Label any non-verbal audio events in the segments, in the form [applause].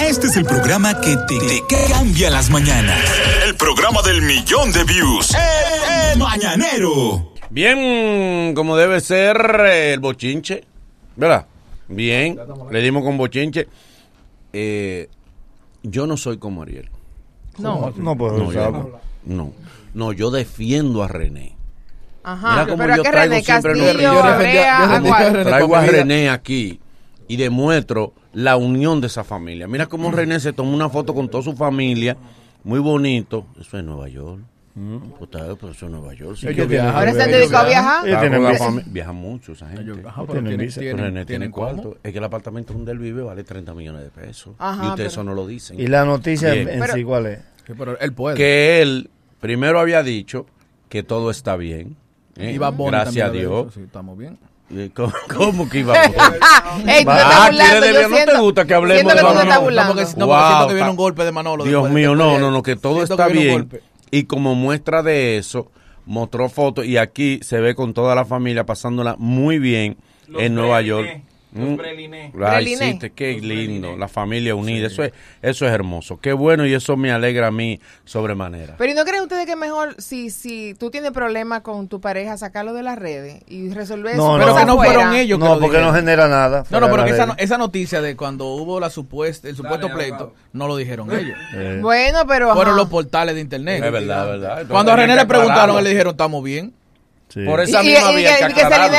Este es el programa que te, te cambia las mañanas. El programa del millón de views. El, el Mañanero. Bien, como debe ser eh, el bochinche, ¿verdad? Bien, le dimos con bochinche. Eh, yo no soy como Ariel. No. No, pues, No, yo no. No, yo defiendo a René. Ajá. Mira Pero yo ¿a qué traigo René? siempre Castillo. Traigo a. René aquí y demuestro la unión de esa familia. Mira cómo René se tomó una foto con toda su familia, muy bonito. Eso es Nueva York. Pues, está- pues eso es Nueva York. sí. Ellos tienen- Ahora se han dedicado a viajan. viajar. Ellos Claro, tienen la visa. fami- viaja mucho esa gente. Ellos- ajá, pero tienen tienen-. Pero tienen- tienen cuarto. cómo. Es que el apartamento donde él vive vale 30 millones de pesos. Ajá, y ustedes pero- eso no lo dicen. Y la noticia Bien. en Pero- sí, ¿cuál es? Pero él puede. que él primero había dicho que todo está bien. ¿eh? Y Bad Bunny Gracias a Dios. dicho, sí, estamos bien. Eh, ¿Cómo, cómo que iba a [laughs] Ey, Ah, estás burlando. ¿quieres yo de- no te gusta que hablemos siento de- que tú no, no, porque, no, Wow, porque siento que viene un golpe de Manolo. Dios mío, después no, no, no, que todo siento está que bien. Y como muestra de eso, mostró fotos y aquí se ve con toda la familia pasándola muy bien en Nueva York. Mm. Ay, Breliné. sí, te- qué lindo, la familia unida, eso es, eso es hermoso, qué bueno y eso me alegra a mí sobremanera. Pero ¿y no creen ustedes que mejor si, si tú tienes problemas con tu pareja, sacarlo de las redes y resolver No, eso? Pero no. que no afuera? fueron ellos No, porque no genera nada. No, no, pero que esa, esa noticia de cuando hubo la supuesta, el supuesto pleito, no lo dijeron ellos. Eh, Bueno, pero... Fueron ajá. los portales de internet. Es verdad, es verdad. Cuando a René le preguntaron, él le dijeron, estamos bien. Sí. Por esa y- misma y vía que, que aclararlo.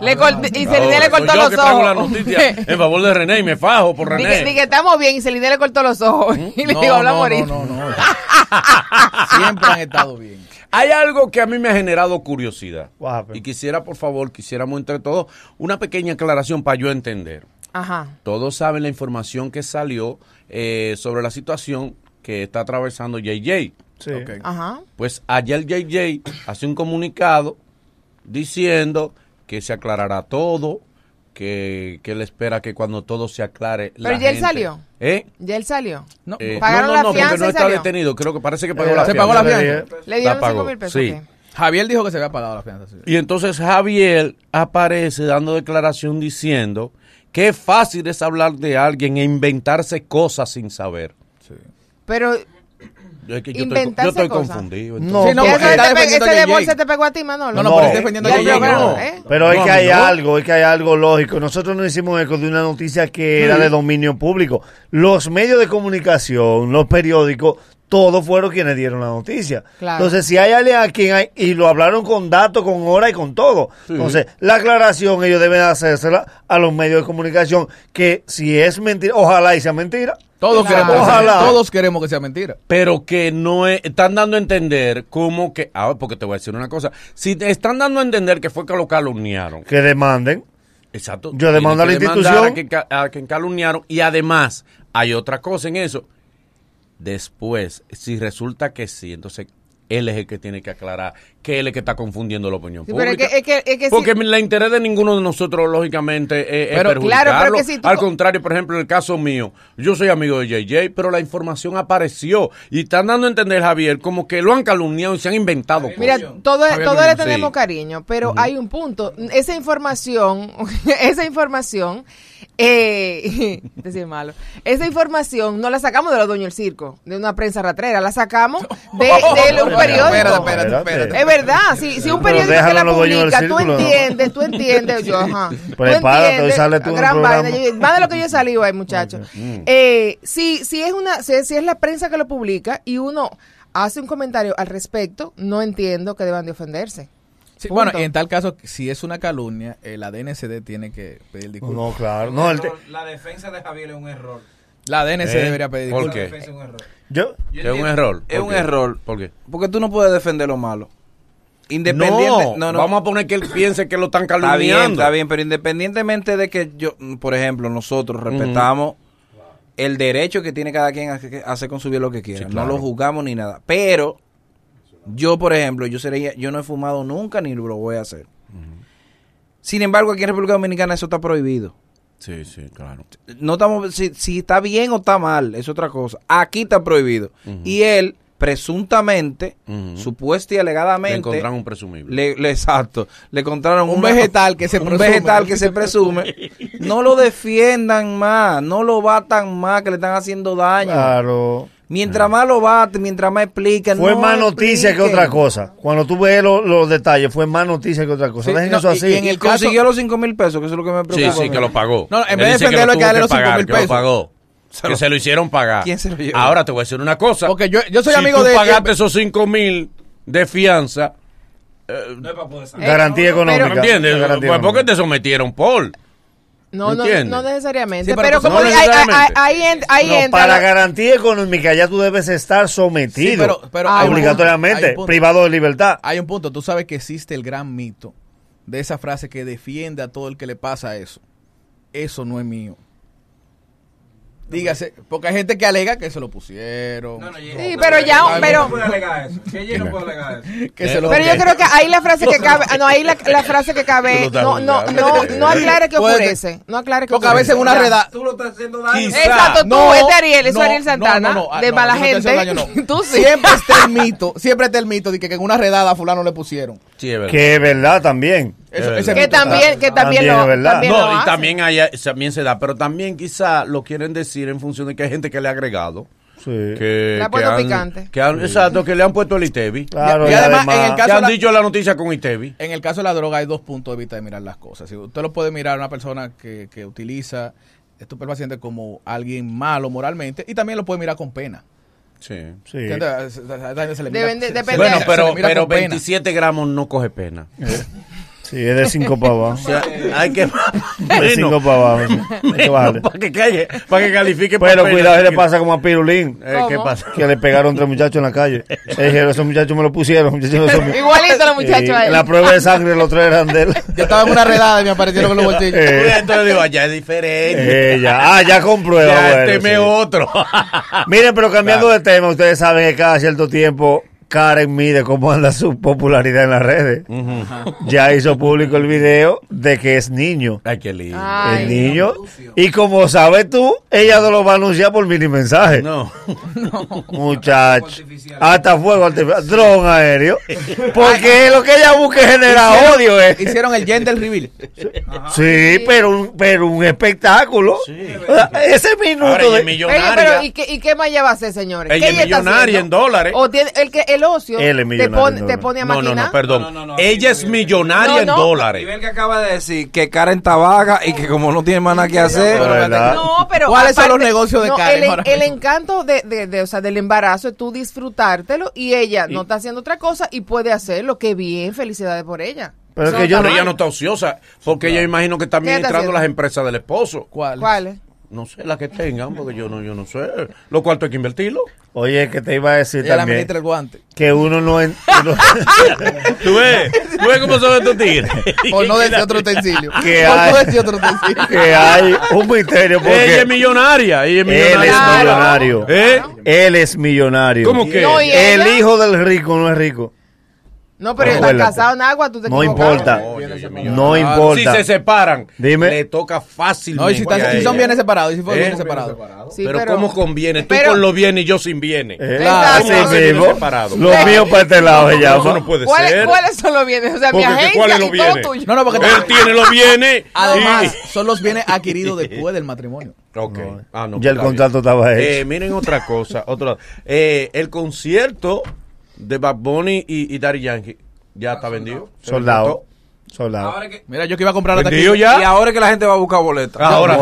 le, le cort- y Celine No, le cortó los la ojos. noticia [laughs] en favor de René y me fajo por Dije René. di que estamos bien y Celine le cortó los ojos. Y le No, digo, habla no, morir. no, no, no. [laughs] Siempre han estado bien. Hay algo que a mí me ha generado curiosidad. Y quisiera, por favor, quisiéramos entre todos una pequeña aclaración para yo entender. Ajá. Todos saben la información que salió eh, sobre la situación que está atravesando JJ. Sí. Ok. Ajá. Pues ayer JJ hace un comunicado diciendo que se aclarará todo, que, que él espera que cuando todo se aclare. la Pero ya él salió. ¿Eh? Ya él salió. No, Eh, ¿Pagaron no, no, la porque fianza no está salió? detenido. Creo que parece que pagó Eh, la ¿se fianza. pagó la le fianza? Le dieron La pagó, 5 mil pesos. sí. Javier dijo que se había pagado la fianza. sí. Y entonces Javier aparece dando declaración diciendo que es fácil es hablar de alguien e inventarse cosas sin saber. Pero Yo, estoy, Inventarse yo estoy cosas. confundido. No, Sí, no, ¿Y porque ese, está te ese a de bolsa te pegó a ti, Manolo? No, no, No. pero defendiendo a no. bueno, ¿eh? Pero es No, que a hay no. algo, es que hay algo lógico. Nosotros no hicimos eco de una noticia que era de dominio público. Los medios de comunicación, los periódicos, todos fueron quienes dieron la noticia. Claro. Entonces, si hay alguien a quien hay, y lo hablaron con datos, con hora y con todo. Entonces, la aclaración ellos deben hacérsela a los medios de comunicación, que si es mentira, ojalá y sea mentira. Todos, Claro. queremos, que Ojalá. todos queremos que sea mentira. Pero que no es- están dando a entender como que, ah, porque te voy a decir una cosa, si te están dando a entender que fue que lo calumniaron, Que demanden. exacto. Yo demando a la que institución. A quien, ca- a quien calumniaron y además hay otra cosa en eso. Después, si resulta que sí, entonces él es el que tiene que aclarar que él es el que está confundiendo la opinión Sí, pero es pública. que, es que, es que Porque si- el interés de ninguno de nosotros, lógicamente, es, es Pero, perjudicarlo. claro, pero que si tú- Al contrario, por ejemplo, en el caso mío, yo soy amigo de JJ, pero la información apareció y están dando a entender, Javier, como que lo han calumniado y se han inventado cosas. Mira, todo, Javier todo le tenemos sí. cariño, pero hay un punto. Esa información, [laughs] esa información, eh, [laughs] decir malo, esa información no la sacamos de los dueños del circo, de una prensa ratrera, la sacamos de, [laughs] de un periódico. Espérate, espérate, Espérate. espérate. Es verdad, si, si un periódico que déjalo la a los dueños del publica, tú entiendes, tú entiendes, yo, ajá. [laughs] hoy sale tú gran vaina, más de lo que yo he salido ahí, muchachos. Eh, si, si es una, si, si es la prensa que lo publica y uno hace un comentario al respecto, no entiendo que deban de ofenderse. Sí, bueno, en tal caso, si es una calumnia, eh, la DNCD tiene que pedir disculpas. No, claro. No, el La defensa de Javier es un error. La DNCD ¿Eh? debería pedir ¿Por qué? Es un error. yo, Es un error. Es ¿Por un error. ¿Por qué? Porque tú no puedes defender lo malo. Independiente. No, No, no. vamos a poner que él piense que lo están Está bien, calumniando. está bien, pero independientemente de que yo, por ejemplo, nosotros respetamos el derecho que tiene cada quien a hacer con su vida lo que quiera. Sí, claro. No lo juzgamos ni nada. Pero yo, por ejemplo, yo sería, yo no he fumado nunca ni lo voy a hacer. Sin embargo, aquí en República Dominicana eso está prohibido. Sí, sí, claro. No estamos, si, si está bien o está mal, es otra cosa. Aquí está prohibido. Y él presuntamente, Ujú. supuesta y Le alegadamente, encontraron un presumible. le, le- exacto, le encontraron Un vegetal que se un presume. vegetal que se [laughs] presume. No lo defiendan más, no lo batan más, que le están haciendo daño. Claro. Mientras más lo baten, mientras más expliquen. Fue no más noticia que otra cosa. Cuando tú ves lo- los detalles, fue más noticia que otra cosa. Sí, Dejen no, eso así. y en el caso- Consiguió los 5 mil pesos, que eso es lo que me Sí, preocupa. sí, que lo pagó. No, en Él vez de que defenderlo, que tuvo darle los pagar, 5.000 que lo pesos. pagó. Se que lo- se lo hicieron pagar. ¿Quién se lo llevó? Ahora te voy a decir una cosa. Porque yo, yo soy si amigo tú de... pagaste esos 5 mil de fianza, Garantía Eh, económica. pero- ¿me entiendes? Garantía Pues porque económica. te sometieron, Paul. No, no, no necesariamente. Sí, pero pero tú- como no ahí, No, entra. para garantía económica ya tú debes estar sometido. Sí, pero- Ah, obligatoriamente, punto. privado de libertad. Hay un punto, tú sabes que existe el gran mito de esa frase que defiende a todo el que le pasa eso. Eso no es mío. Dígase, porque hay gente que alega que se lo pusieron. Sí, pero ya, pero, [laughs] que se lo pero yo creo que ahí la frase que [laughs] cabe, ah, no, ahí la, la frase que cabe, no, no, no, no [laughs] aclare que Puede- oscurece, no aclare que Porque a veces en una redada... Tú lo estás haciendo daño. Exacto, tú, No, este Ariel, eso no, Ariel Santana, no, no, no, de no, mala no gente. no. Tú sí. Siempre está el mito, siempre está el mito de que, que en una redada a fulano le pusieron. Sí, es verdad. Que es verdad también. Eso- ese Que también, que también También lo, es verdad. también lo No, y hace. también, hay, también se da, pero también quizá lo quieren decir en función de que hay gente que le ha agregado. Sí. Que, Le ha que puesto han- picante. que han- exacto, que le han puesto el ITEVI. Claro, Y y, además, además, en el caso de han la- dicho la noticia con ITEVI. En el caso de la droga hay dos puntos de vista de mirar las cosas. Si usted lo puede mirar a una persona que, que utiliza estupefacientes como alguien malo moralmente y también lo puede mirar con pena. Sí. sí. ¿Entiendes? Se- le mira- Deben de- se- depende- Bueno, se le pero, mira pero con pena. 27 gramos no coge pena. Sí, es de 5 para abajo. O sea, hay que. De 5 para abajo. sí. Hay que bajarle. para que calle, para que califique. Pero cuidado, le pasa como a Pirulín. Eh, ¿Qué pasa? Que le pegaron tres muchachos en la calle. [laughs] Le dijeron, esos muchachos me lo pusieron. muchachos no son míos". Igualito los muchachos ahí. en la prueba de sangre los tres eran de él. Yo estaba en una redada y me aparecieron con los bolsillos. Eh, Entonces digo, allá es diferente. eh, ya. Ah, ya comprueba. ya bueno, teme sí. otro. Miren, pero cambiando Claro. de tema, ustedes saben que cada cierto tiempo Karen mide cómo anda su popularidad en las redes. Ya hizo público el video de que es niño. Ay, qué lindo. Ay. el niño. Y como sabes tú, ella no lo va a anunciar por mini mensaje. No. Muchacho. Hasta fuego artificial. Dron aéreo. Porque lo que ella busca es generar odio. eh. Hicieron el gender reveal. Sí, pero un, pero un espectáculo. O sea, Ese minuto Ahora ella de. es millonaria. Oye, pero ¿y qué, ¿y qué más ella va a hacer, señores? Ella ¿Qué es millonaria en dólares. O tiene, el, que, el ocio Él es te, millonario te dólares. pone a No, no, no, perdón. Ella es millonaria No, en no. dólares. Nivel que acaba de decir que Karen está vaga y que como no tiene más nada que hacer. Pero verdad. No, pero ¿Cuáles son los negocios de no, Karen El, ahora el mismo? encanto de, de, de, o sea, del embarazo es tú disfrutártelo y ella no está haciendo otra cosa y puede hacerlo. Qué bien, felicidades por ella. Pero Eso que yo Pero ella no está ociosa, porque ella imagino que está ¿Qué está administrando haciendo? las empresas del esposo. ¿Cuál? ¿Cuál es? No sé, las que tengan, porque yo no, yo no sé. Lo cuarto hay que invertirlo. Oye, que te iba a decir Ella también administra el guante. que uno no. en- [laughs] uno- ¿Tú ves? ¿Tú ves cómo son estos tigres? [laughs] Por no decir otro utensilio. Que Por hay- no decir otro utensilio. que hay un misterio Ella porque es millonaria. Ella es él es millonaria. millonario. ¿Eh? Él es millonario. ¿Cómo que? No, El ella- hijo del rico no es rico. No, pero Acuérdate. está casado en agua, tú te No importa. Ella. No Si importa. se separan, Dime. le toca fácilmente. No, y si, están- si son ella. bienes separados, y si fueron ¿Eh? bienes separados. Sí, pero, ¿cómo conviene? Tú pero- con los bienes y yo sin bienes. Eh, Exacto. así ¿Cómo hace mismo. bienes separados? Los míos para este lado se Eso llama. no puede ¿Cuáles, ser. ¿Cuáles son los bienes? O sea, mi agencia ¿cuáles los y todo bienes? tuyo. No, no, porque Él tiene los bienes. [laughs] Además, son los bienes adquiridos después del matrimonio. [laughs] Ok. Ah, no, Ya el contrato estaba hecho. Eh, miren otra cosa. Otra, eh, el concierto de Bad Bunny y, y Daddy Yankee ya está vendido. Se Soldado. Soldado. Ahora que, Mira, yo que iba a comprar la ¿Vendido taquilla. ya? y ahora que la gente va a buscar boletas. Ahora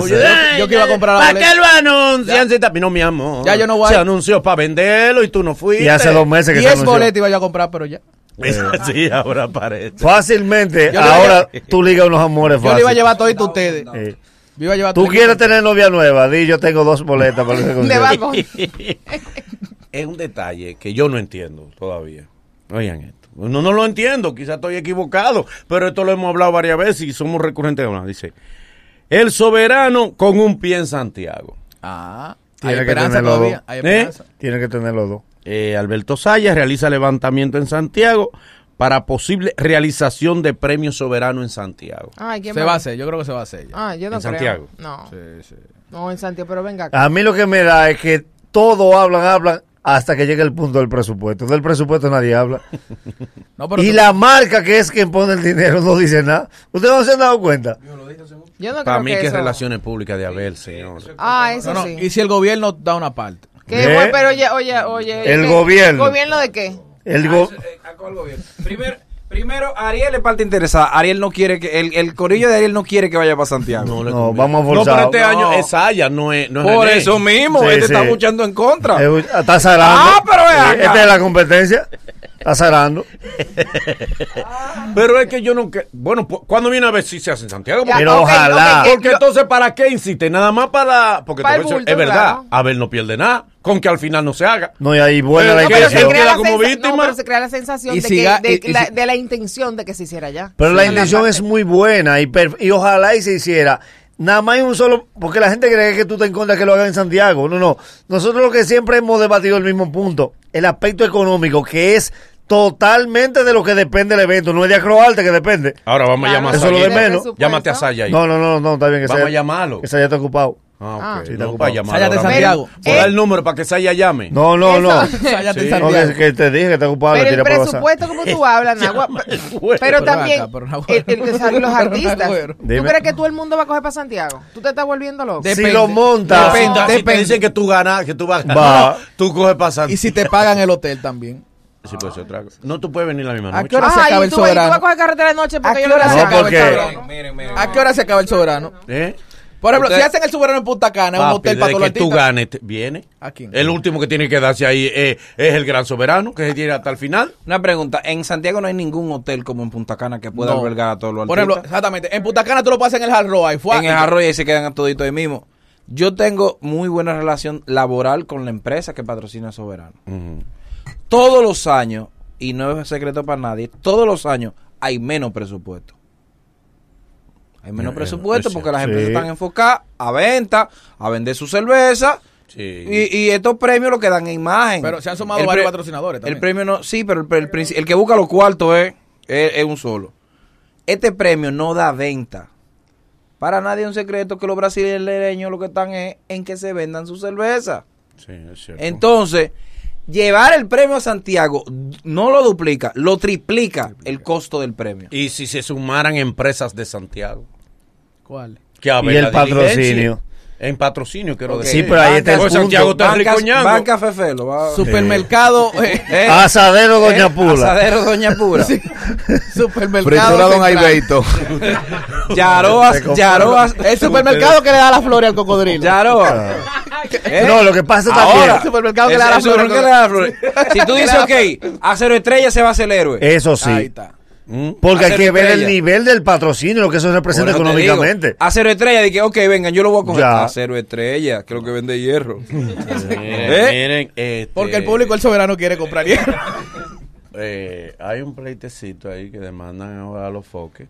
ser. Ay, Yo que iba a comprar la ¿Para boleta. qué lo anuncian? Si No, mi amor. Ya yo no voy. Se anunció para venderlo y tú no fuiste. Y hace dos meses que se 10 anunció. boletas iba yo a comprar, pero ya. [laughs] sí, ahora parece. Fácilmente, Yo le iba a ahora tú ligas unos amores Yo le iba a llevar todo a ustedes. Yo iba a llevar Tú quieres tener novia nueva, di yo tengo dos boletas para ese [laughs] De concierto. [laughs] Es un detalle que yo no entiendo todavía. Oigan esto. No, no lo entiendo, quizás estoy equivocado, pero esto lo hemos hablado varias veces y somos recurrentes. de hablar. Dice, el soberano con un pie en Santiago. Ah, hay Tiene que esperanza tenerlo todavía. dos. Hay ¿Eh? Tiene que tener los dos. Eh, Alberto Sayas realiza levantamiento en Santiago para posible realización de premio soberano en Santiago. Ay, ¿quién Se va a hacer, yo creo que se va a hacer. ya. Ah, yo no ¿En creo. Santiago? No. Sí, sí. No, en Santiago, pero venga acá. A mí lo que me da es que todos hablan, hablan hasta que llegue el punto del presupuesto. Del presupuesto nadie habla. [laughs] No, pero y tú- la marca que es quien pone el dinero no dice nada. ¿Ustedes no se han dado cuenta? Yo no Para creo mí que que es eso- relaciones públicas de Abel, señor. Ah, eso no, no, sí. Y si el gobierno da una parte. ¿Qué, ¿Eh? bueno, pero oye, oye, oye. El ¿qué? gobierno. ¿Gobierno de qué? El go- Primero, primero, Ariel es parte interesada. Ariel no quiere que. El, el corillo de Ariel no quiere que vaya para Santiago. No, conviene. vamos a No, pero forzar. este No. año es Saya, no es, no es Por René. eso mismo, Sí, este está sí. luchando en contra. Está zarando. Ah, pero ve acá. Esta es la competencia. Está zarando. [laughs] Pero es que yo no... que- Bueno, ¿cuándo viene a ver si se hace en Santiago? Ya, Porque, Pero ojalá. porque yo- entonces, ¿para qué insiste? Nada más para... Porque Para bulto, es verdad, claro. Abel no pierde nada, con que al final no se haga. No, y ahí Eh, la ¿qué pero se crea, ¿Queda la como sensa- víctima? no, pero se crea la sensación de, siga- que, de, y- y la, si- de la intención de que se hiciera ya. Pero la intención es muy buena y, y ojalá y se hiciera. Nada más hay un solo, porque la gente cree que tú te encuentras que lo hagan en Santiago. No, no. Nosotros lo que siempre hemos debatido el mismo punto, el aspecto económico, que es totalmente de lo que depende el evento, no es de Acroarte que depende. Ahora vamos Claro, a llamar a Eso es lo Saya. de menos. Llámate a Saya ahí. No, no, no, no, está bien que Vamos a llamarlo. Que Saya está ocupado. Ah, Ah. ok. Sí, está no, ocupado. para llamar Saya de Santiago. mismo. Pues da el número para que Saya llame. No, no, no. Sáyate [laughs] Sí. en No, que, Santiago. que te dije que está ocupado, Pero el presupuesto, como tú hablas, Nagua, [laughs] pero también el- el- los [laughs] artistas. ¿Tú Dime. crees que todo el mundo va a coger para Santiago? ¿Tú te estás volviendo loco? De- Si Depende. lo monta, Si Depende, te- si te depende. dicen que tú ganas, que tú vas a Va. ganar, tú coges pasando. Y si te pagan el hotel también. Sí, puede ser otra cosa. No, tú puedes venir la misma ¿A noche. qué hora se acaba el soberano? a coger carretera de noche ¿A porque qué yo no hora se acaba porque- el soberano? Miren, miren. ¿A qué hora se acaba el soberano? ¿Eh? Por ejemplo, Usted- si hacen el soberano en Punta Cana, es un Papi, hotel para todos los que tú artistas. ganes, te- viene. ¿A quién? El último que tiene que darse ahí es, es el gran soberano, que se tiene hasta el final. Una pregunta. En Santiago no hay ningún hotel como en Punta Cana que pueda No. albergar a todos los Por ejemplo, artistas. exactamente. En Punta Cana tú lo pasas en el Hard Rock. ahí fue- en el arroyo y se quedan toditos ahí mismo. Yo tengo muy buena relación laboral con la empresa que patrocina Soberano. Todos los años, y no es secreto para nadie, todos los años hay menos presupuesto. Hay menos Eh, presupuesto es porque las empresas están enfocadas a venta, a vender su cerveza. Sí. Y, y estos premios lo que dan en imagen. Pero se han sumado El varios patrocinadores también. El premio no, sí, pero el, que busca los cuartos es, es, es un solo. Este premio no da venta. Para nadie es un secreto que los brasileños lo que están es en que se vendan su cerveza. Sí, es cierto. Entonces, llevar el premio a Santiago no lo duplica, lo triplica el costo del premio. y si se sumaran empresas de Santiago. ¿Cuál? Que a Y el patrocinio. En patrocinio, quiero decir. Sí, pero ahí está el punto. Santiago está Banca, ricoñando. Banca Fefelo. va- Supermercado. [laughs] eh, Eh, Asadero Doña eh, Pula. Asadero Doña Pura. [laughs] supermercado. central. Yaroa, Se compró. Yaroa, El supermercado que le da la flores al cocodrilo. Yaroa. ¿Eh? No, lo que pasa Ahora, también. El supermercado que le da la el supermercado flores. que le da la flores. Si tú dices, ok, a cero estrella se va a hacer el héroe. Eso sí. Ahí está. Mm. Porque hay que ver el nivel del patrocinio, lo que eso representa económicamente. A cero estrella, de que, ok, vengan, yo lo voy a coger. Ya. A cero estrella, que es lo que vende hierro. [laughs] Miren, ¿Eh? miren, este, Porque el público, el soberano, quiere comprar hierro. [laughs] eh, hay un pleitecito ahí que demandan ahora a los foques.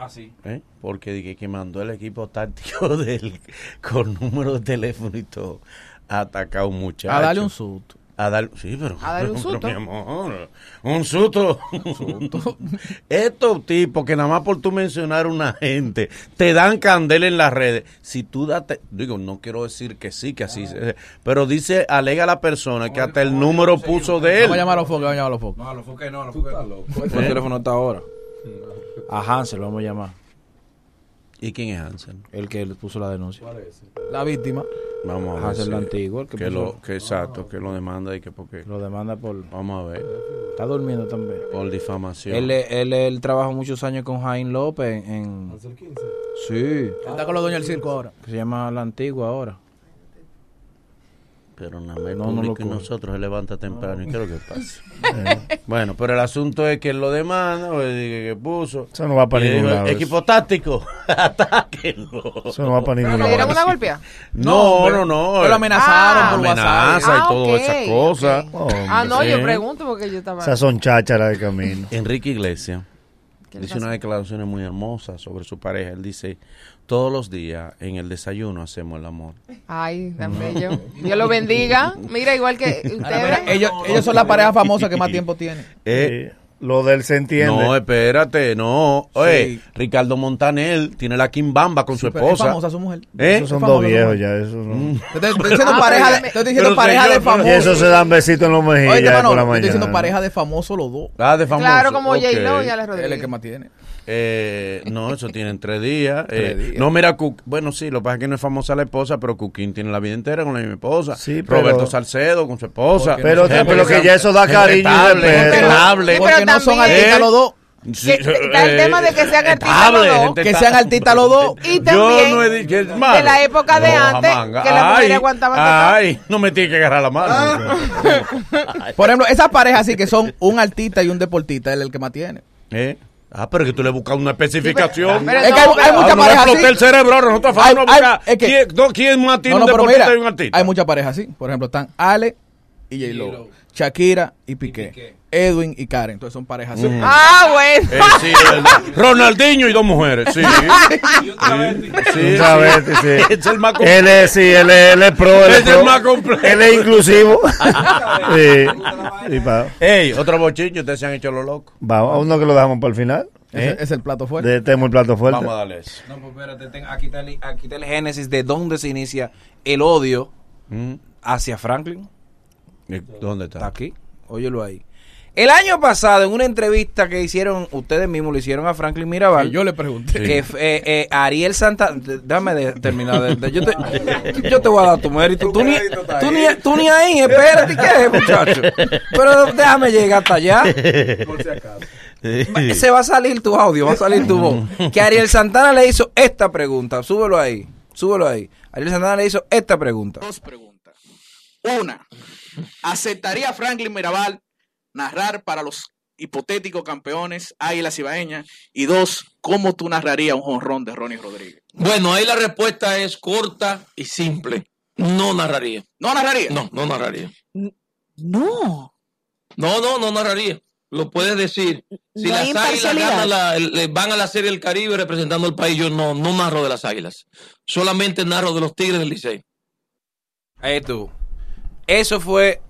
Así. ¿eh? Porque dije que mandó el equipo táctico [laughs] del, con número de teléfono y todo a atacar a un muchacho. A darle un susto. A dar, sí, pero, A darle un pero, susto. mi amor, un susto. [laughs] Estos tipos que nada más por tú mencionar una gente te dan candela en las redes. Si tú date, digo, no quiero decir que sí, que así, se- pero dice, alega la persona que hasta el número puso de él. Vamos a llamar a los focos, vamos a llamar a los focos. No, a los foques no, a los foques. El teléfono está ahora. A Hansel lo vamos a llamar. ¿Y quién es Hansen? El que le puso la denuncia. La víctima. Vamos a ver. Hansel si- la antigua, el que, que puso- lo, que exacto, que lo demanda y que porque. lo demanda por. Vamos a ver. Está durmiendo también. Por difamación. Él, él, él, trabajó muchos años con Jaime López en. en- Sí, Él está con los dueños del circo ahora. que se llama La Antigua ahora. Pero nada más el No, no lo público y coge. nosotros se levanta temprano. ¿Y qué es lo que pasa? bueno, pero el asunto es que lo demanda, que puso. Eso no va para Y ningún lado. eso. Equipo táctico, [laughs] atáquenlo. Eso no va para ningún ¿Le lado. dieron una golpea? No, hombre. no, no. Pero lo amenazaron Ah. por WhatsApp. Amenaza y Ah, todas ok, esas cosas. ok. Hombre, Ah, no, sí. yo pregunto porque yo estaba... Esas son chácharas de camino. Enrique Iglesias ¿Qué le dice pasa? una declaración muy hermosa sobre su pareja. Él dice, todos los días en el desayuno hacemos el amor. Ay, tan bello. Dios lo bendiga. Mira, igual que [laughs] ustedes. ellos, ellos son la pareja famosa que más tiempo tiene. Eh, Lo del se entiende. No, espérate, no. Oye, Sí. Ricardo Montaner tiene la Kimbamba con su Pero es esposa. famosa su mujer. ¿Eh? Esos son dos viejos ya. Eso no. Te estoy, estoy diciendo Ah, pareja de, estoy diciendo pareja señor, de famoso. Y eso se dan besitos en los mejillas Oye, por Manolo, la estoy mañana. diciendo pareja de famoso los dos. Ah, de famoso. Claro, como ok. J-Lo y Alex Él es el Rodríguez. que más tiene. Eh, no, eso tienen tres días. [laughs] Tres Eh, días. No, mira, bueno, sí, lo que pasa es que no es famosa la esposa, pero Cooking tiene la vida entera con la misma esposa. Sí, pero- Roberto Salcedo con su esposa. Pero, pero que ya eso da cariño. Sí, Porque no son artistas ¿Eh? los dos. Sí, que- está el eh, tema de que sean artistas estable, los dos. Que sean artistas los dos. Y también no he que de la época de No, antes, jamanga. que las mujeres Ay, aguantaban. Ay, no me tiene que agarrar la mano. Por ejemplo, esas parejas así que son un artista y un deportista, él es el que más tiene. ¿Eh? Ah, pero que tú le buscas una especificación. pero- Es que hay, no, hay muchas Ah, no parejas así. el cerebro. Nosotros Hay- vamos a hay- buscar es que- quién, no, quién más tiene No, no, un deportista mira, y un artista. hay muchas parejas así. Por ejemplo, están Ale y J-Lo, Shakira y Piqué, Edwin y Karen. Entonces son parejas así. Ah, bueno. Eh, sí, el- [laughs] Ronaldinho y dos mujeres, sí. [laughs] Sí, sí, Otra vez, sí. sí. [laughs] Es el más completo. Él es, sí, él es, él es pro. Él Es el más completo. Él es inclusivo. sí. Sí, pa- Ey, otro bochincho, ustedes se han hecho lo loco. Vamos, a uno que lo dejamos para el final. Ese es el plato fuerte. De, tenemos el plato fuerte. Vamos a darle eso. No, pues espérate, ten- aquí, está el, aquí está el génesis de dónde se inicia el odio Mm. hacia Franklin. ¿Y ¿Dónde Está está? aquí, óyelo ahí. El año pasado, en una entrevista que hicieron, ustedes mismos le hicieron a Franklin Mirabal, Que yo le pregunté. que eh, eh, Ariel Santa, déjame de- terminar, de- de- yo, te, yo te voy a dar tu mérito, tú ni, tú ni, tú ni ahí, espérate, ¿qué es, muchacho? Pero déjame llegar hasta allá. Va- Se va a salir tu audio, va a salir tu voz. Que Ariel Santana le hizo esta pregunta, súbelo ahí, súbelo ahí. Ariel Santana le hizo esta pregunta. Dos preguntas. Una, ¿aceptaría Franklin Mirabal narrar para los hipotéticos campeones Águilas Ibaeñas? Y dos, ¿cómo tú narrarías un jonrón de Ronnie Rodríguez? Bueno, ahí la respuesta es corta y simple. No narraría. ¿No narraría? No, no narraría. No. No, no, no narraría. Lo puedes decir. Si No las águilas ganan la- el- le- van a la Serie del Caribe representando al país, yo no, no narro de las águilas. Solamente narro de los Tigres del Licey. Ahí tú. Eso fue.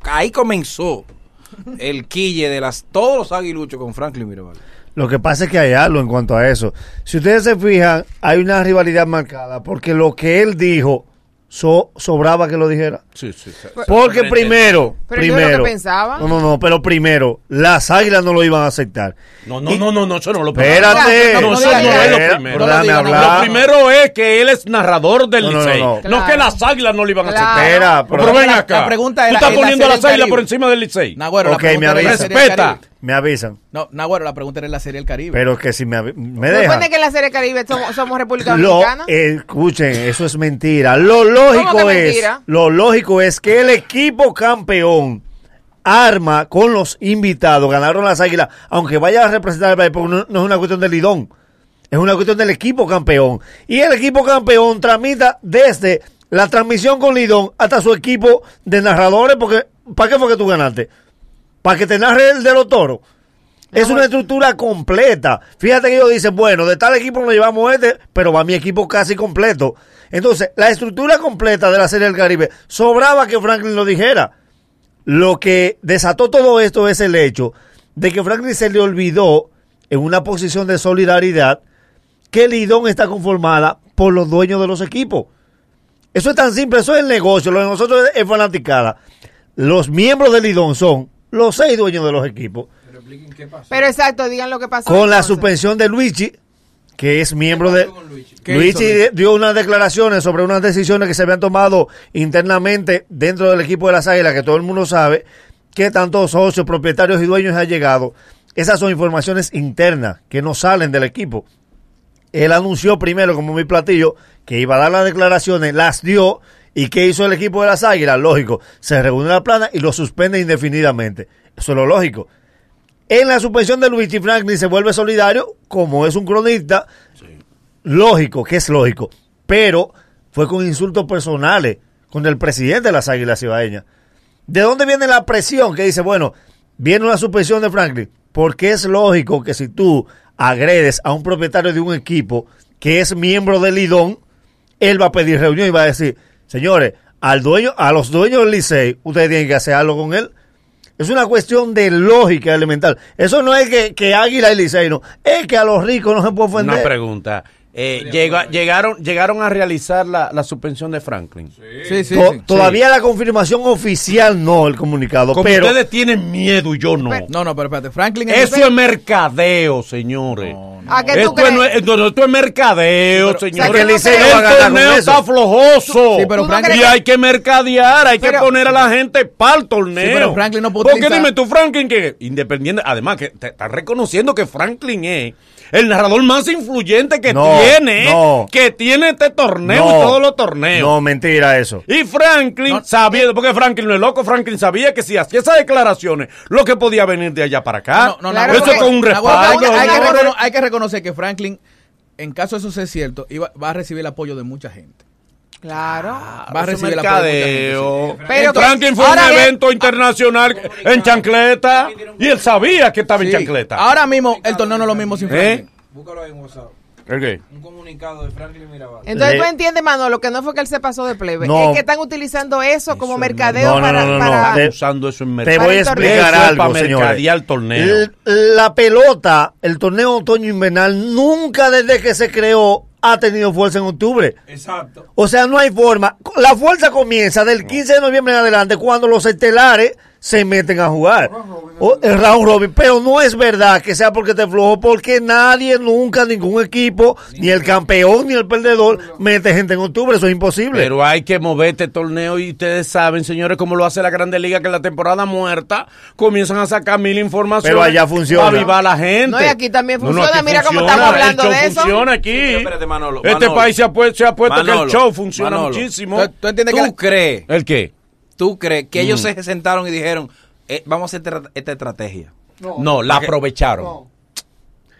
Ahí comenzó el quille de las todos los aguiluchos con Franklin Mirabal. Lo que pasa es que hay algo en cuanto a eso. Si ustedes se fijan, hay una rivalidad marcada porque lo que él dijo so- sobraba que lo dijera. Sí, sí, sí. Porque primero, Pero yo lo que primero, pensaba. no, no, no, pero primero, las águilas no lo iban a aceptar. No, no, no, no, no, eso no lo Espérate, No, no eso no es lo primero. no lo no. Lo primero es que él es narrador del No, no, no, Licey. no. No, Claro. que las águilas no le iban a aceptar. Espera, Pero, pero- ven acá. la pregunta Tú era, estás ¿es la poniendo las águilas por encima del Licey. Nagüero, la Ok, del Respeta. Me avisan. No, Nagüero, la pregunta era en la Serie del Caribe. Pero que si me, me Recuerden dejan. que en la Serie Caribe somos, somos República Lo, Dominicana. escuchen, eso es mentira. Lo lógico ¿Cómo que es, mentira? lo lógico es que el equipo campeón arma con los invitados, ganaron las águilas, aunque vaya a representar el país, porque no, no es una cuestión del lidón, es una cuestión del equipo campeón. Y el equipo campeón tramita desde la transmisión con lidón hasta su equipo de narradores, porque ¿para qué fue que tú ganaste? ¿Para que te narre el de los toros? Es una estructura completa. Fíjate que ellos dicen, bueno, de tal equipo nos llevamos este, pero va mi equipo casi completo. Entonces, la estructura completa de la Serie del Caribe sobraba que Franklin lo dijera. Lo que desató todo esto es el hecho de que Franklin se le olvidó, en una posición de solidaridad, que Lidón está conformada por los dueños de los equipos. Eso es tan simple, eso es el negocio, lo de nosotros es fanaticada. Los miembros del Lidón son los seis dueños de los equipos Pero exacto, digan lo que pasó. con la suspensión de Luigi, que es miembro de... ¿Qué Luigi hizo dio unas declaraciones sobre unas decisiones que se habían tomado internamente dentro del equipo de las Águilas, que todo el mundo sabe que tantos socios, propietarios y dueños han llegado. Esas son informaciones internas que no salen del equipo. Él anunció primero, como mi platillo, que iba a dar las declaraciones, las dio. ¿Y qué hizo el equipo de las Águilas? Lógico, se reúne la plana y lo suspende indefinidamente. Eso es lo lógico. En la suspensión de Luigi Franklin se vuelve solidario, como es un cronista, lógico, que es lógico, pero fue con insultos personales con el presidente de las Águilas Ibaeñas. ¿De dónde viene la presión que dice, bueno, viene una suspensión de Franklin? Porque es lógico que si tú agredes a un propietario de un equipo que es miembro del Lidón, él va a pedir reunión y va a decir, señores, al dueño, a los dueños del Licey, ustedes tienen que hacer algo con él. Es una cuestión de lógica elemental. Eso no es que, Águila y Licey, no. Es que a los ricos no se puede ofender. Una pregunta. Eh, llega- llegaron, llegaron a realizar la, la suspensión de Franklin. Sí, sí, To- sí. Todavía la confirmación oficial no, el comunicado. Como pero ustedes tienen miedo y yo no. No, no, pero espérate. Franklin Eso es mercadeo, señores. ¿A qué tú Esto, crees? no es, esto es mercadeo, o sea, señores. el torneo está flojoso. Sí, pero ¿Tú no Franklin- y hay que mercadear, hay Pero- que poner a la gente para el torneo. Sí, pero Franklin no puede Porque dime tú, Franklin, que independiente, además que te estás reconociendo que Franklin es el narrador más influyente que No, tiene, no. que tiene este torneo No. y todos los torneos. no, mentira eso. Y Franklin No. sabía, porque Franklin no es loco, Franklin sabía que si hacía esas declaraciones, lo que podía venir de allá para acá. No, no, Claro, Eso con un respaldo. hay, que señores. recono- hay que reconocer que Franklin, en caso de eso sea cierto, iba, va a recibir el apoyo de mucha gente. Claro. Va a recibir el apoyo de mucha gente, mercadeo. sí. Pero Franklin fue un evento internacional en chancleta y él sabía que estaba en chancleta. Ahora mismo el torneo no es lo mismo sin ¿Eh? Franklin. Búscalo ahí en WhatsApp. ¿El qué? Un comunicado de Franklin Mirabal. Entonces tú entiendes, Manolo, que no fue que él se pasó de plebe, No. es que están utilizando eso como mercadeo no, no, para... no, no, para- Te- usando eso en Te mercado. voy a explicar algo, para señores. mercadear el torneo. La pelota, el torneo otoño-invernal, nunca desde que se creó ha tenido fuerza en octubre. Exacto. O sea, no hay forma. La fuerza comienza del 15 de noviembre en adelante cuando los estelares se meten a jugar. O- el round robin. Pero no es verdad que sea porque te flojo, porque nadie, nunca, ningún equipo, ni el campeón ni el perdedor, mete gente en octubre. Eso es imposible. Pero hay que mover este torneo y ustedes saben, señores, cómo lo hace la Grande Liga, que en la temporada muerta comienzan a sacar mil informaciones. Pero allá funciona. Para avivar a la gente. No, y aquí también funciona. aquí Mira cómo funciona. estamos hablando El show de eso. funciona aquí. Sí, pero espérate, Manolo, este Manolo. país se ha, pu- se ha puesto que Manolo, el show funciona Manolo. muchísimo. ¿Tú, tú entiendes ¿Tú que la- crees? ¿El qué? ¿Tú crees que Mm. ellos se sentaron y dijeron, eh, vamos a hacer esta, esta estrategia? No, la aprovecharon.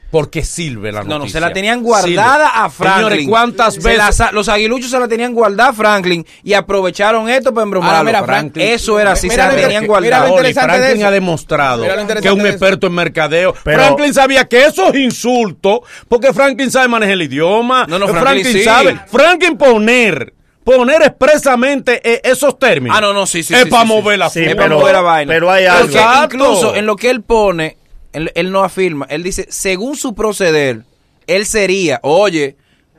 Porque sirve la noticia. No, no, se la tenían guardada Sirve. a Franklin. Señores, ¿cuántas veces? la los aguiluchos se la tenían guardada a Franklin y aprovecharon esto para embromarlo. Ahora, mira, Franklin- Eso era así, se la lo tenían guardada. mira lo Oli, de Franklin eso. ha demostrado que es un de experto en mercadeo. Pero- Franklin sabía que eso es insulto, porque Franklin sabe manejar el idioma. No, no, Franklin sí. sabe. Franklin poner, poner expresamente eh, esos términos. Ah, no, no, sí, sí, Es sí, para sí, sí. mover la Sí, Es para pero- mover la vaina. pero hay Porque algo. incluso en lo que él pone, él, él no afirma, él dice, según su proceder, él sería, oye,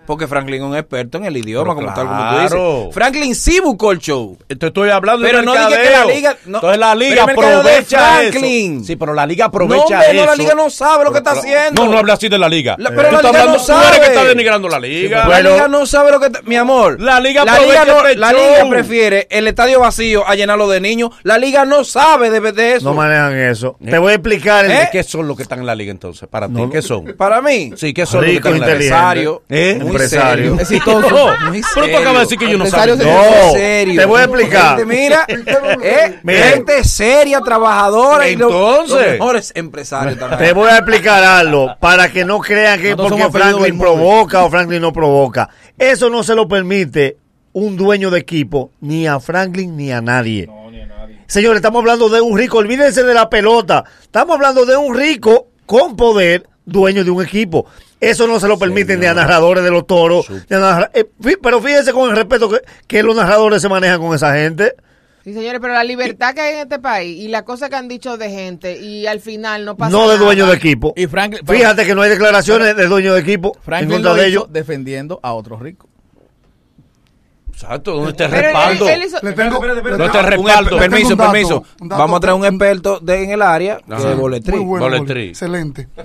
porque Franklin es un experto en el idioma, Pero como tal, como tú claro. dices. Franklin sí buscó el show. Te estoy hablando Pero de no mercadeo. que la liga- no, Entonces la liga aprovecha Franklin. eso. Sí, pero la liga No, aprovecha no, eso. la liga no sabe lo que está haciendo. No, no habla así de la liga. La- pero la liga hablando- no tú eres que sabe. está denigrando la liga. La Bueno. liga no sabe lo que... está- Mi amor. La liga la liga, no- este la liga prefiere el estadio vacío a llenarlo de niños. La liga no sabe de, de eso. no manejan eso. Te voy a explicar. el- ¿Eh? ¿Qué son los que están en la liga entonces? Para ti, No. ¿qué son? Para mí. Sí, ¿qué son los que están en la liga? Empresario. Serio. Exitoso. No, Muy pero tú acabas de decir que yo no sabía. No, serio. te voy a explicar. Gente, mira, [laughs] eh, Mira. gente seria, trabajadora y los- Entonces. los mejores empresarios también. Te voy a explicar algo para que no crean que es Nosotros porque Franklin provoca o Franklin no provoca. Eso no se lo permite un dueño de equipo, ni a Franklin ni a nadie. Señores, estamos hablando de un rico, olvídense de la pelota. Estamos hablando de un rico con poder, dueño de un equipo. Eso no se lo permiten ni a narradores de los toros. ni a narra- eh, pero fíjense con el respeto que, que los narradores se manejan con esa gente. Sí, señores, pero la libertad que hay en este país y la cosa que han dicho de gente y al final no pasa No de nada. dueño de equipo. Y Franklin, pero Fíjate que no hay declaraciones de dueño de equipo en contra lo de ellos. defendiendo a otros ricos. Exacto, ¿dónde está el respaldo? él hizo- Le tengo, le ¿Dónde está el tengo- Un respaldo? permiso, dato, permiso. dato Vamos a traer un experto de, en el área Ajá. de boletrí. Bueno, Boletrí. Excelente. [laughs]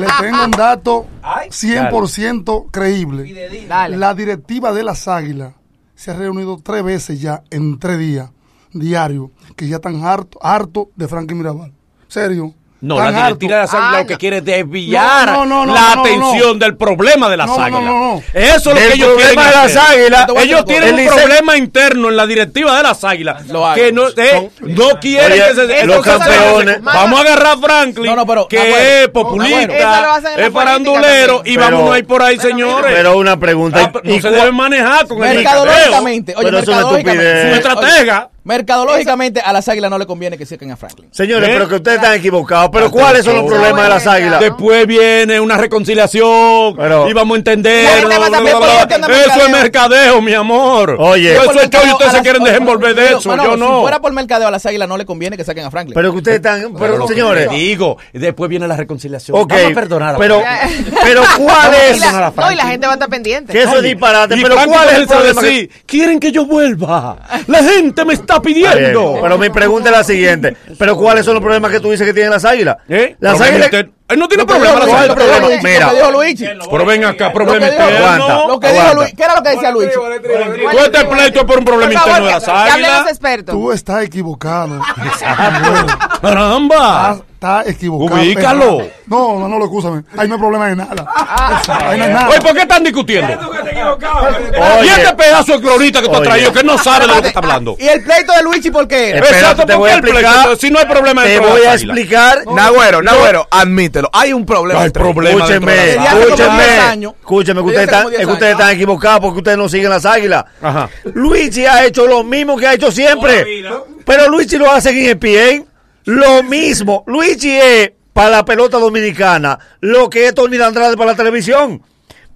Le tengo un dato 100% creíble. Dale. La directiva de las Águilas se ha reunido tres veces ya en tres días diarios, que ya están harto, harto de Frankie Mirabal. ¿Serio? No, la directiva de las Ah, águilas lo que quiere es desviar No, no, no, la no, no, atención del problema de las águilas. no, no. Eso es lo que ellos quieren problema de las águilas. Ellos tienen El un problema interno en la directiva de las águilas que no, eh, no quieren Oye, que se los campeones- Vamos a agarrar a Franklin, No, no, pero, que es populista, es farandulero y vámonos ahí por ahí, señores. Pero una pregunta. Ah, pero ¿y no se deben manejar con el. Mercadológicamente, oye, Pero es una mercadológicamente. Su estratega. Mercadológicamente a las águilas no le conviene que saquen a Franklin. Señores, ¿Eh? pero que ustedes están equivocados. Pero ¿cuáles son los problemas de las águilas? Después viene una reconciliación Pero- y vamos a entender. Bla, Eso es mercadeo. mi amor. Oye. eso es show y mercadeo, ustedes se quieren desenvolver de eso. Manolo, Yo no. Si fuera por mercadeo a las águilas no le conviene que saquen a Franklin. Pero que ustedes están. Pero, que señores. te digo, después viene la reconciliación. Ok, Vamos a perdonar. a pero, [laughs] pero ¿cuál Y es? la, no, y la gente va a estar pendiente. Que eso es disparate. Y Pero ¿cuál es el problema? que- decir, quieren que yo vuelva. La gente me está Está pidiendo. Pero mi pregunta es la siguiente. ¿Pero cuáles son los problemas que tú dices que tienen las águilas? ¿Eh? Las águilas. Él no tiene Lo problema. las ¿cuál es el Luigi, águilas. problema? lo Mira. Lo que dijo Luigi. Pero ven acá, Lo problema que dijo- interno. Lo que dijo. Luigi. ¿Qué era lo que decía este pleito es por un problema Por favor, interno de las águilas. Tú estás equivocado. Caramba. Estás, estás equivocado. Ubícalo. No, no, no, escúchame. Ahí no hay problema de nada. Ahí no hay nada. Oye, ¿por qué están discutiendo? Oye. Y este pedazo de clorita que tú has Oye. traído, que no sabe de lo que está hablando. ¿Y el pleito de Luigi por qué Exacto, te ¿por voy a el pleito? explicar. Si no hay problema Te voy a explicar. Nagüero, Nagüero, admítelo. Hay un problema. Hay problema Escúcheme, escúcheme, 10 años. escúcheme, que ustedes están, como 10 es que ustedes años. están equivocados porque ustedes no siguen las águilas. Ajá. Luigi ha hecho lo mismo que ha hecho siempre. Pero Luigi lo hace en ESPN. Lo mismo. Luigi es para la pelota dominicana lo que es Tony de Andrade para la televisión.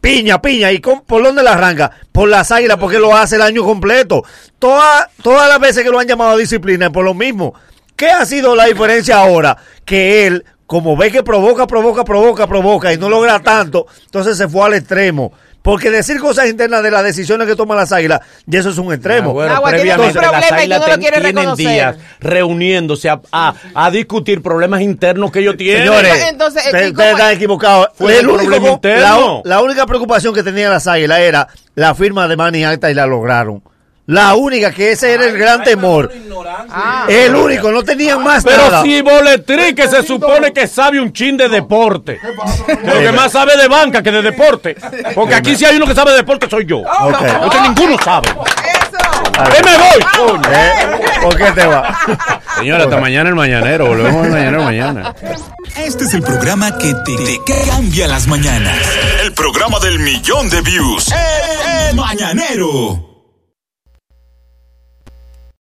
Piña, piña. ¿Y con- por dónde la arranca? Por las águilas, porque lo hace el año completo. Toda- todas las veces que lo han llamado a disciplina por lo mismo. ¿Qué ha sido la diferencia ahora? Que él, como ve que provoca, provoca, provoca, provoca y no logra tanto, entonces se fue al extremo. Porque decir cosas internas de las decisiones que toman las águilas, y eso es un extremo. Ah, bueno, Agua, tiene previamente un problema las y tú no lo quieres tienen reconocer. días reuniéndose a, a- a discutir problemas internos que ellos tienen. Señores, Entonces, ¿y ustedes están equivocados. Fue El único- problema la única preocupación que tenían las águilas era la firma de Manny Acta y la lograron. La única, que ese era el gran temor. Ah. El único, no tenían más Pero nada. si Boletrí, que se supone que sabe un chin de deporte, lo que más sabe de banca que de deporte, porque aquí si hay uno que sabe de deporte soy yo. Ok. Porque ninguno sabe. Eso. ¿Qué me voy? ¿Eh? ¿Por qué te va? Señora, hasta mañana el mañanero. Volvemos al mañanero mañana. Este es el programa que te, te cambia las mañanas. El programa del millón de views. El, el mañanero.